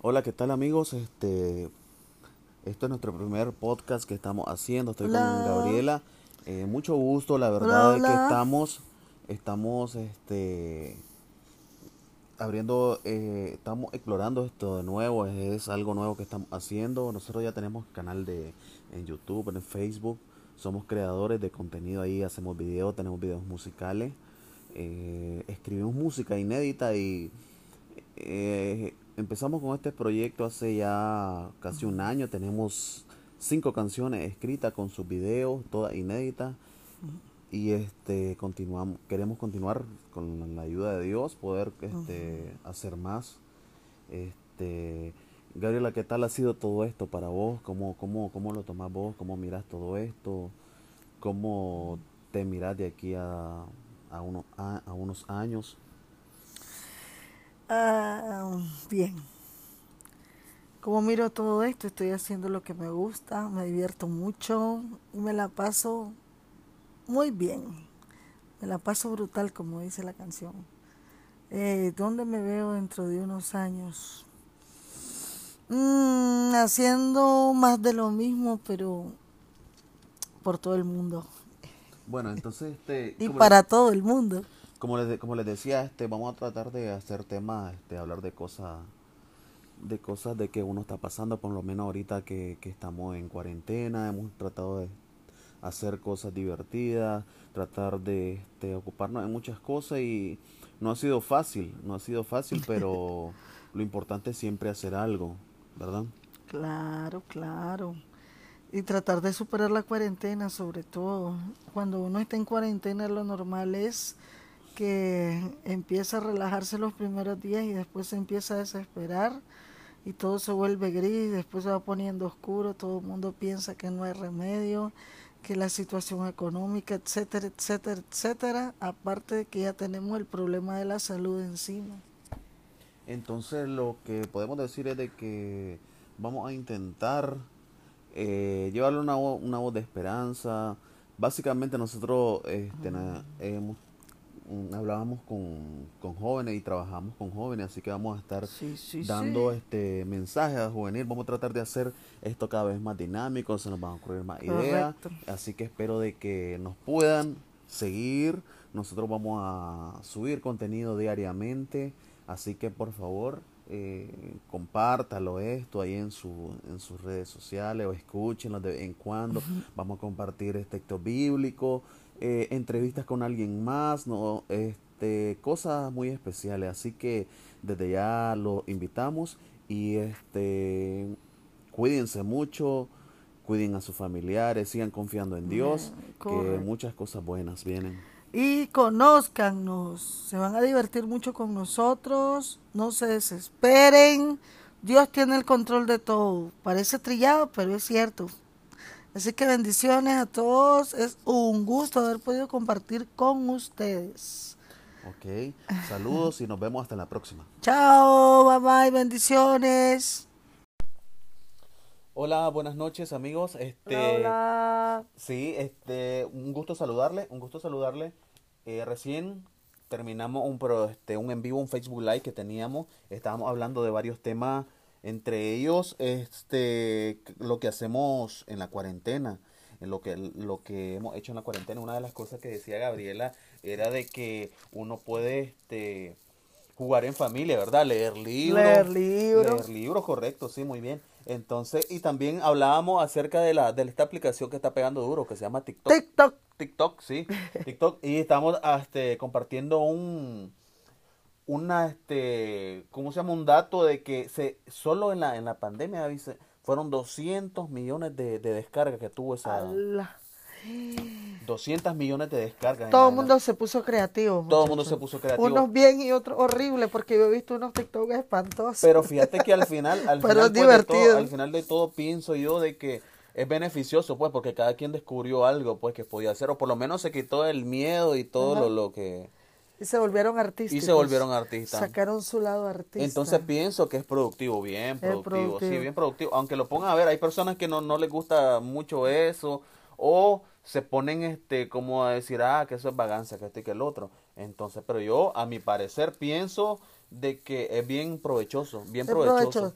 Hola, ¿qué tal amigos? Este, esto es nuestro primer podcast que estamos haciendo. Estoy con. Gabriela. Eh, mucho gusto, la Hola, verdad es que estamos, estamos, este, abriendo, eh, estamos explorando esto de nuevo. Es algo nuevo que estamos haciendo. Nosotros ya tenemos canal de en YouTube, en Facebook. Somos creadores de contenido ahí, hacemos videos, tenemos videos musicales, eh, escribimos música inédita y eh, empezamos con este proyecto hace ya casi un año. Tenemos cinco canciones escritas con sus videos, todas inéditas. Y este continuamos, queremos continuar con la ayuda de Dios, poder este hacer más. Este Gabriela, ¿qué tal ha sido todo esto para vos? ¿Cómo, cómo, cómo lo tomás vos? ¿Cómo miras todo esto? ¿Cómo te mirás de aquí a, a, uno- a- a unos años? Ah, bien. Como miro todo esto, estoy haciendo lo que me gusta, me divierto mucho y me la paso muy bien. Me la paso brutal, como dice la canción. Eh, ¿Dónde me veo dentro de unos años? Mm, haciendo más de lo mismo, pero por todo el mundo. Bueno, entonces, este, Y para todo el mundo. Como les, como les decía, este, vamos a tratar de hacer temas, este, hablar de cosas, de cosas de que uno está pasando, por lo menos ahorita que, que estamos en cuarentena, hemos tratado de hacer cosas divertidas, tratar de este, ocuparnos de muchas cosas y no ha sido fácil, no ha sido fácil, pero lo importante es siempre hacer algo, ¿verdad? Claro, claro. Y tratar de superar la cuarentena, sobre todo. Cuando uno está en cuarentena, lo normal es que empieza a relajarse los primeros días y después se empieza a desesperar y todo se vuelve gris, después se va poniendo oscuro, todo el mundo piensa que no hay remedio, que la situación económica, etcétera, etcétera, etcétera, aparte de que ya tenemos el problema de la salud encima. Entonces lo que podemos decir es de que vamos a intentar eh, llevarle una, una voz de esperanza. Básicamente nosotros na- hemos, hablábamos con, con jóvenes y trabajamos con jóvenes, así que vamos a estar Sí, sí, dando sí. este mensajes a juvenil. Vamos a tratar de hacer esto cada vez más dinámico, se nos van a ocurrir más ideas. Así que espero de que nos puedan seguir. Nosotros vamos a subir contenido diariamente. Así que por favor, eh, compártalo esto ahí en, su, en sus redes sociales o escúchenlo de vez en cuando. Vamos a compartir este texto bíblico, eh, entrevistas con alguien más, no, este, cosas muy especiales. Así que desde ya lo invitamos y este, cuídense mucho, cuiden a sus familiares, sigan confiando en Dios, que muchas cosas buenas vienen. y conózcanos. Se van a divertir mucho con nosotros. No se desesperen. Dios tiene el control de todo. Parece trillado, pero es cierto. Así que bendiciones a todos. Es un gusto haber podido compartir con ustedes. Ok, saludos y nos vemos hasta la próxima. Chao, bye bye, bendiciones. Hola, buenas noches amigos. Este, Hola. Sí, este, un gusto saludarle, un gusto saludarle. Eh, recién terminamos un pro, este, un en vivo, un Facebook Live que teníamos. Estábamos hablando de varios temas, entre ellos, este, lo que hacemos en la cuarentena, en lo que, lo que hemos hecho en la cuarentena. Una de las cosas que decía Gabriela era de que uno puede, este, jugar en familia, ¿verdad? Leer libros. Leer libros. Leer libros, correcto, sí, muy bien. Entonces, y también hablábamos acerca de la de esta aplicación que está pegando duro, que se llama TikTok. TikTok. TikTok, sí, TikTok. Y estamos este, compartiendo un, una, este, ¿cómo se llama? Un dato de que se solo en la, en la pandemia dice, fueron 200 millones de, de descargas que tuvo esa, Ala. 200 millones de descargas. Todo el mundo se puso creativo. Todo el mundo se puso creativo. Unos bien y otros horribles, porque yo he visto unos TikTok espantosos. Pero fíjate que al final, al Pero final, es pues, de todo, al final de todo pienso yo de que es beneficioso, pues, porque cada quien descubrió algo, pues, que podía hacer, o por lo menos se quitó el miedo y todo Ajá. lo, lo que... Y se volvieron artistas. Y se volvieron artistas. Sacaron su lado artista. Entonces pienso que es productivo, bien productivo, productivo. sí, bien productivo. Aunque lo pongan a ver, hay personas que no, no les gusta mucho eso, o se ponen este como a decir, ah, que eso es vagancia, que esto y que el otro. Entonces, pero yo, a mi parecer, pienso de que es bien provechoso, bien provechoso. provechoso.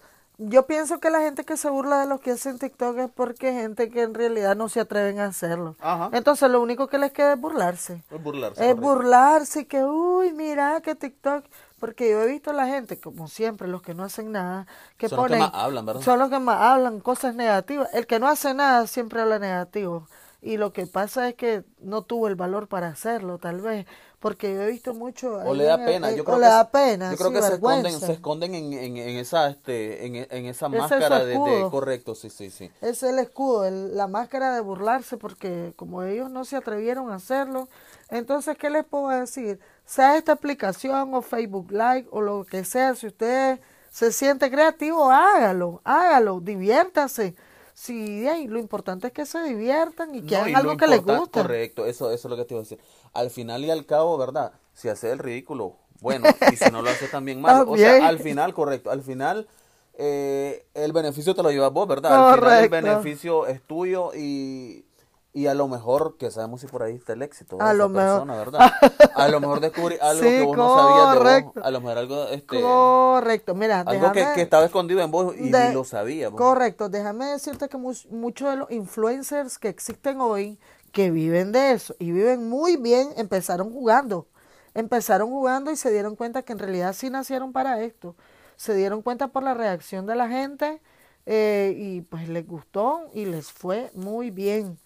Yo pienso que la gente que se burla de los que hacen TikTok es porque es gente que en realidad no se atreven a hacerlo. Ajá. Entonces lo único que les queda es burlarse. Es burlarse. Es burlarse y que, uy, mira que TikTok. Porque yo he visto a la gente, como siempre, los que no hacen nada, que Son los que ponen. más hablan, ¿verdad? Son los que más hablan cosas negativas. El que no hace nada siempre habla negativo. Y lo que pasa es que no tuvo el valor para hacerlo, tal vez. Porque yo he visto mucho. O le da el- pena, yo o creo le que da se- pena. Yo creo sí, que se esconden, se esconden en, en, en esa, este, en, en esa es máscara de, correcto, sí, sí, sí. Es el escudo, el- la máscara de burlarse, porque como ellos no se atrevieron a hacerlo, entonces, ¿qué les puedo decir? Sea esta aplicación o Facebook Live o lo que sea, si usted se siente creativo, hágalo, hágalo, diviértase. Sí, ay, lo importante es que se diviertan y que No, hagan y algo que les guste. Correcto, eso, eso es lo que te iba a decir. Al final y al cabo, ¿verdad? Si hace el ridículo, bueno, y si no lo hace también mal. O sea, al final, correcto, al final eh, el beneficio te lo llevas vos, ¿verdad? Al final el beneficio es tuyo y, y a lo mejor, que sabemos si por ahí está el éxito de A esa lo mejor. persona, ¿verdad? A lo mejor descubrir algo Sí, que vos no sabías de vos. A lo mejor algo, este, Correcto, mira, algo que, déjame- que estaba escondido en vos y De- ni lo sabías. Correcto, déjame decirte que muchos de los influencers que existen hoy, que viven de eso y viven muy bien, empezaron jugando. Empezaron jugando y se dieron cuenta que en realidad sí nacieron para esto. Se dieron cuenta por la reacción de la gente eh, y pues les gustó y les fue muy bien.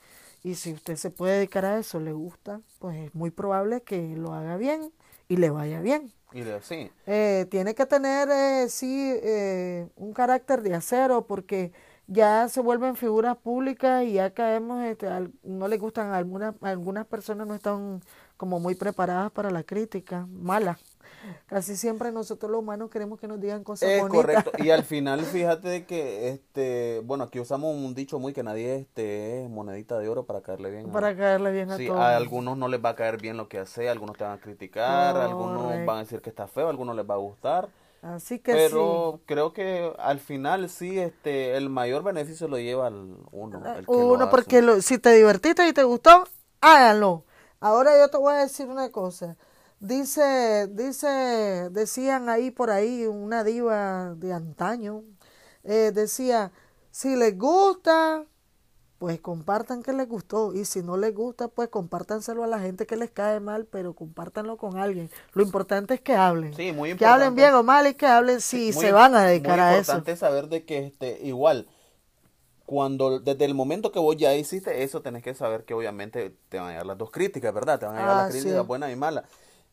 Y si usted se puede dedicar a eso, le gusta, pues es muy probable que lo haga bien y le vaya bien. Y le- sí. Eh, tiene que tener, eh, sí, eh, un carácter de acero porque ya se vuelven figuras públicas y ya caemos, este, al- no les gustan, algunas, algunas personas no están como muy preparadas para la crítica, mala. Casi siempre nosotros los humanos queremos que nos digan cosas Es bonitas. correcto. Y al final, fíjate de que, este, bueno, aquí usamos un dicho muy que nadie este, es monedita de oro para caerle bien. a- para caerle bien a Sí, todos. a algunos no les va a caer bien lo que hace, algunos te van a criticar, algunos Correcto. van a decir que está feo, algunos les va a gustar. Así que Pero creo que al final sí, este, el mayor beneficio lo lleva el uno. sí. el que Uno, porque lo- si te divertiste y te gustó, háganlo. Ahora yo te voy a decir una cosa. Dice, dice, decían ahí por ahí una diva de antaño, eh, decía, si les gusta, pues compartan que les gustó y si no les gusta, pues compártanselo a la gente que les cae mal, pero compártanlo con alguien. Lo importante es que hablen. Sí, muy que hablen importante. bien o mal y que hablen si Muy- se van a dedicar a eso. importante saber de que este igual cuando desde el momento que vos ya hiciste eso tenés que saber que obviamente te van a llegar las dos críticas, ¿verdad? Te van a llegar Ah, las críticas sí. buenas y malas.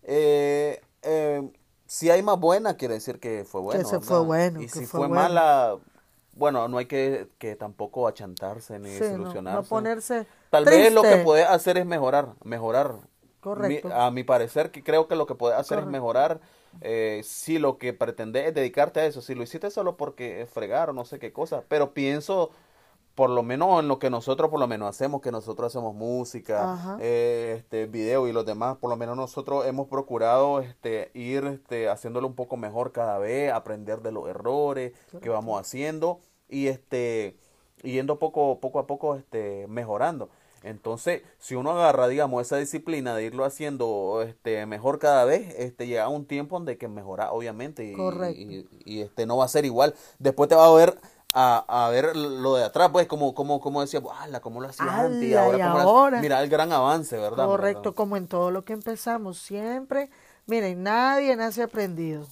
Eh, eh, si hay más buena quiere decir que fue bueno. se ¿verdad? fue bueno, Y que si fue fue, bueno. mala, bueno, no hay que, que tampoco achantarse ni Sí, no- desilusionarse. no ponerse Tal vez lo que puedes hacer es mejorar, mejorar. Correcto. Mi- a mi parecer, que creo que lo que puedes hacer Correcto. es mejorar. Eh, si lo que pretendes es dedicarte a eso, si lo hiciste solo porque es fregar o no sé qué cosa, pero pienso, por lo menos en lo que nosotros por lo menos hacemos, que nosotros hacemos música, eh, este video y los demás, por lo menos nosotros hemos procurado este ir este haciéndolo un poco mejor cada vez, aprender de los errores que vamos haciendo y este yendo poco poco a poco este mejorando. Entonces, si uno agarra, digamos, esa disciplina de irlo haciendo este mejor cada vez, este llega un tiempo donde hay que mejorar, obviamente, y, Correcto. y, y, este no va a ser igual. Después te va a ver a, a ver lo de atrás, pues, como, como, como decía, ¡ala! ¿Cómo lo hacía antes? Y ahora, y ¿cómo lo hace?". ahora. Mira el gran avance, ¿verdad? Correcto, ¿Verdad? como en todo lo que empezamos, siempre, miren, nadie nace aprendido.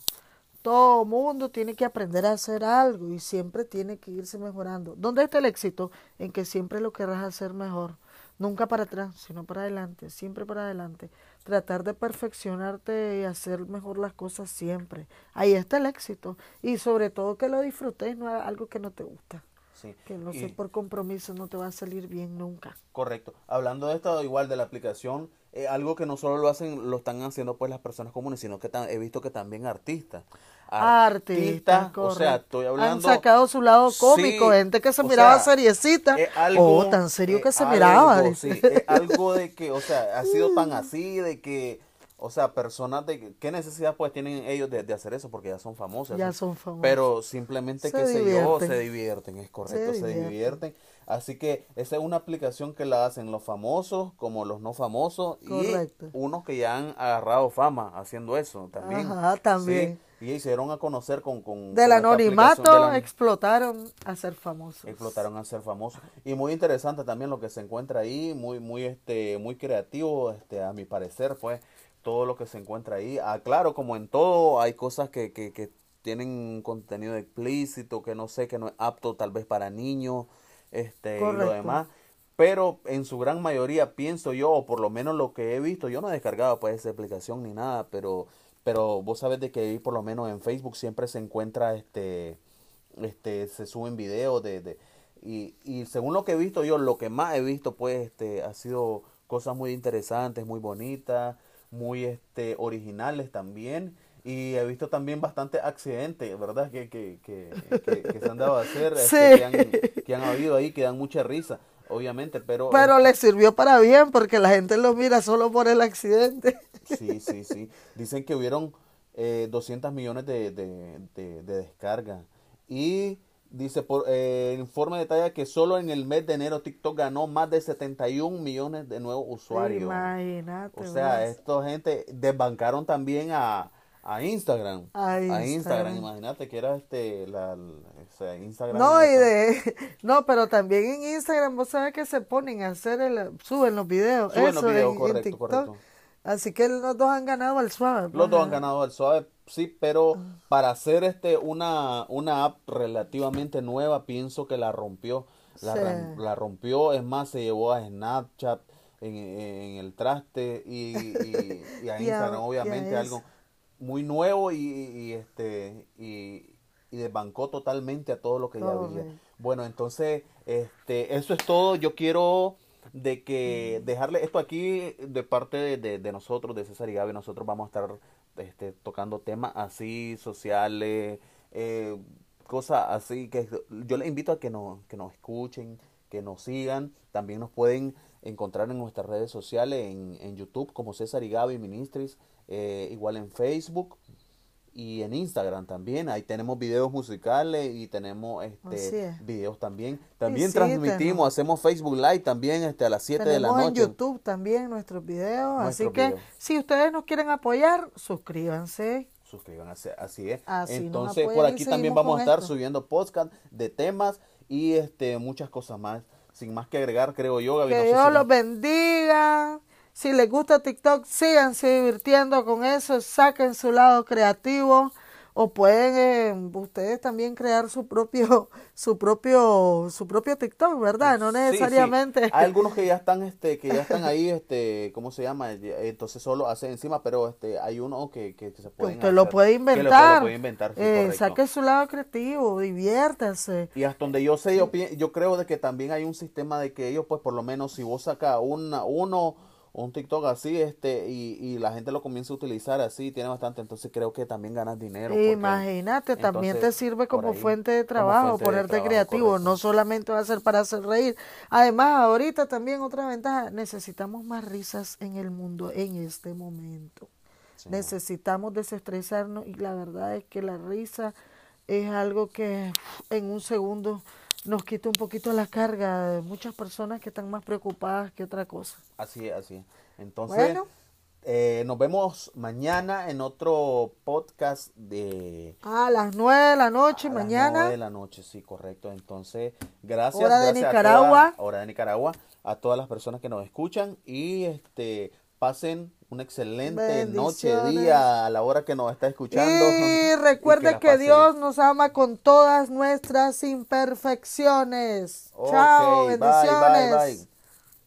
Todo mundo tiene que aprender a hacer algo y siempre tiene que irse mejorando. ¿Dónde está el éxito? En que siempre lo querrás hacer mejor. Nunca para atrás, sino para adelante, siempre para adelante. Tratar de perfeccionarte y hacer mejor las cosas siempre. Ahí está el éxito. Y sobre todo que lo disfrutes, no algo que no te gusta. Sí. Que no Y- sé por compromiso no te va a salir bien nunca. Correcto. Hablando de esto, igual de la aplicación, eh, algo que no solo lo hacen, lo están haciendo pues las personas comunes, sino que he visto que también artistas. Artistas, o sea, estoy hablando. Han sacado su lado cómico, Sí, gente que se miraba sea, seriecita. algo, oh, tan serio que se algo, miraba. sí, algo de que, o sea, ha sido tan así, de que, O sea, personas de qué necesidad pues tienen ellos de, de hacer eso porque ya son famosos. Ya son famosos. Pero simplemente Se que se yo, divierten. se divierten, es correcto, se, divierten. divierten. Así que esa es una aplicación que la hacen los famosos como los no famosos Correcto. y unos que ya han agarrado fama haciendo eso también. Ajá, también. Sí, y hicieron a conocer con, con Del con anonimato explotaron a ser famosos. explotaron a ser famosos y muy interesante también lo que se encuentra ahí muy muy este muy creativo este a mi parecer pues todo lo que se encuentra ahí. Ah, claro como en todo hay cosas que, que, que tienen contenido explícito que no sé que no es apto tal vez para niños este y lo demás. Pero en su gran mayoría pienso yo o por lo menos lo que he visto yo no he descargado pues esa aplicación ni nada pero pero vos sabes de que ahí por lo menos en Facebook siempre se encuentra este este se suben videos de, de y, y según lo que he visto yo lo que más he visto pues este ha sido cosas muy interesantes muy bonitas muy este originales también y he visto también bastante accidentes verdad que, que, que, que- que se han dado a hacer este, que, han, que han habido ahí que dan mucha risa obviamente pero Pero le sirvió para bien porque la gente lo mira solo por el accidente. Sí, sí, sí. Dicen que hubieron eh, 200 millones de, de, de, de descargas. Y dice, por eh, el informe detalla que solo en el mes de enero TikTok ganó más de 71 millones de nuevos usuarios. Imagínate. O sea, vos. esta gente desbancaron también a, a Instagram. A Instagram. Instagram. Imagínate que era este, la, o sea, Instagram. No, y de, no, pero también en Instagram, vos sabes que se ponen a hacer el, suben los videos, Suben eso los videos, en, correcto. Así que los dos han ganado al suave. Los pues, dos han ah. ganado el suave, sí, pero para hacer este una, una app relativamente nueva, pienso que la rompió. La, Sí. ram- la rompió, es más, se llevó a Snapchat en, en el traste y, y, y a Instagram, obviamente, algo muy nuevo y, y, este y, y desbancó totalmente a todo lo que ya había. Bueno, entonces, este, eso es todo. Yo quiero de que dejarle esto aquí de parte de, de- nosotros, de César y Gaby. Nosotros vamos a estar este, tocando temas así, sociales, eh, cosas así que yo les invito a que nos, que nos escuchen, que nos sigan. También nos pueden encontrar en nuestras redes sociales, en, en YouTube como César y Gaby Ministries, eh, igual en Facebook y en Instagram también. Ahí tenemos videos musicales y tenemos este es. videos también. También transmitimos, hacemos Facebook Live también este a las 7 de la Tenemos en noche. YouTube también nuestros videos. Nuestros así que si ustedes nos quieren apoyar, suscríbanse. Suscríbanse, así es. Así Entonces, por aquí también vamos a estar esto. subiendo podcast de temas y este muchas cosas más. Sin más que agregar, creo yo, Gaby. Que Dios los bendiga. Si les gusta TikTok, síganse divirtiendo con eso, saquen su lado creativo o pueden eh, ustedes también crear su propio su propio su propio TikTok, ¿verdad? No Sí, sí. necesariamente. Hay algunos que ya están, este, que ya están ahí, este, ¿cómo se llama? Entonces solo hacen encima, pero este, hay uno que, que, que se pueden usted lo puede lo- que lo inventar. puede inventar, sí, Eh, saque su lado creativo, diviértase. Y hasta donde yo sé, yo, yo creo de que también hay un sistema de que ellos, pues por lo menos si vos sacas una, uno, un TikTok así, este, y, y la gente lo comienza a utilizar así, tiene bastante, entonces creo que también ganas dinero. porque- Imagínate, también te sirve como ahí, fuente de trabajo, fuente de ponerte trabajo, creativo, correcto. no solamente va a ser para hacer reír. Además, ahorita también otra ventaja, necesitamos más risas en el mundo en este momento. Sí. Necesitamos desestresarnos y la verdad es que la risa es algo que en un segundo nos quita un poquito la carga de muchas personas que están más preocupadas que otra cosa. Así es, así es. Entonces, Bueno. eh, nos vemos mañana en otro podcast de A las nueve de la noche, a las mañana. nueve de la noche, sí, correcto. Entonces, gracias. Hora de gracias a Nicaragua. toda- hora de Nicaragua, a todas las personas que nos escuchan y este pasen una excelente noche, día a la hora que nos está escuchando. Y recuerde que, Dios nos ama con todas nuestras imperfecciones. Chao, bye, bye, bendiciones. bye.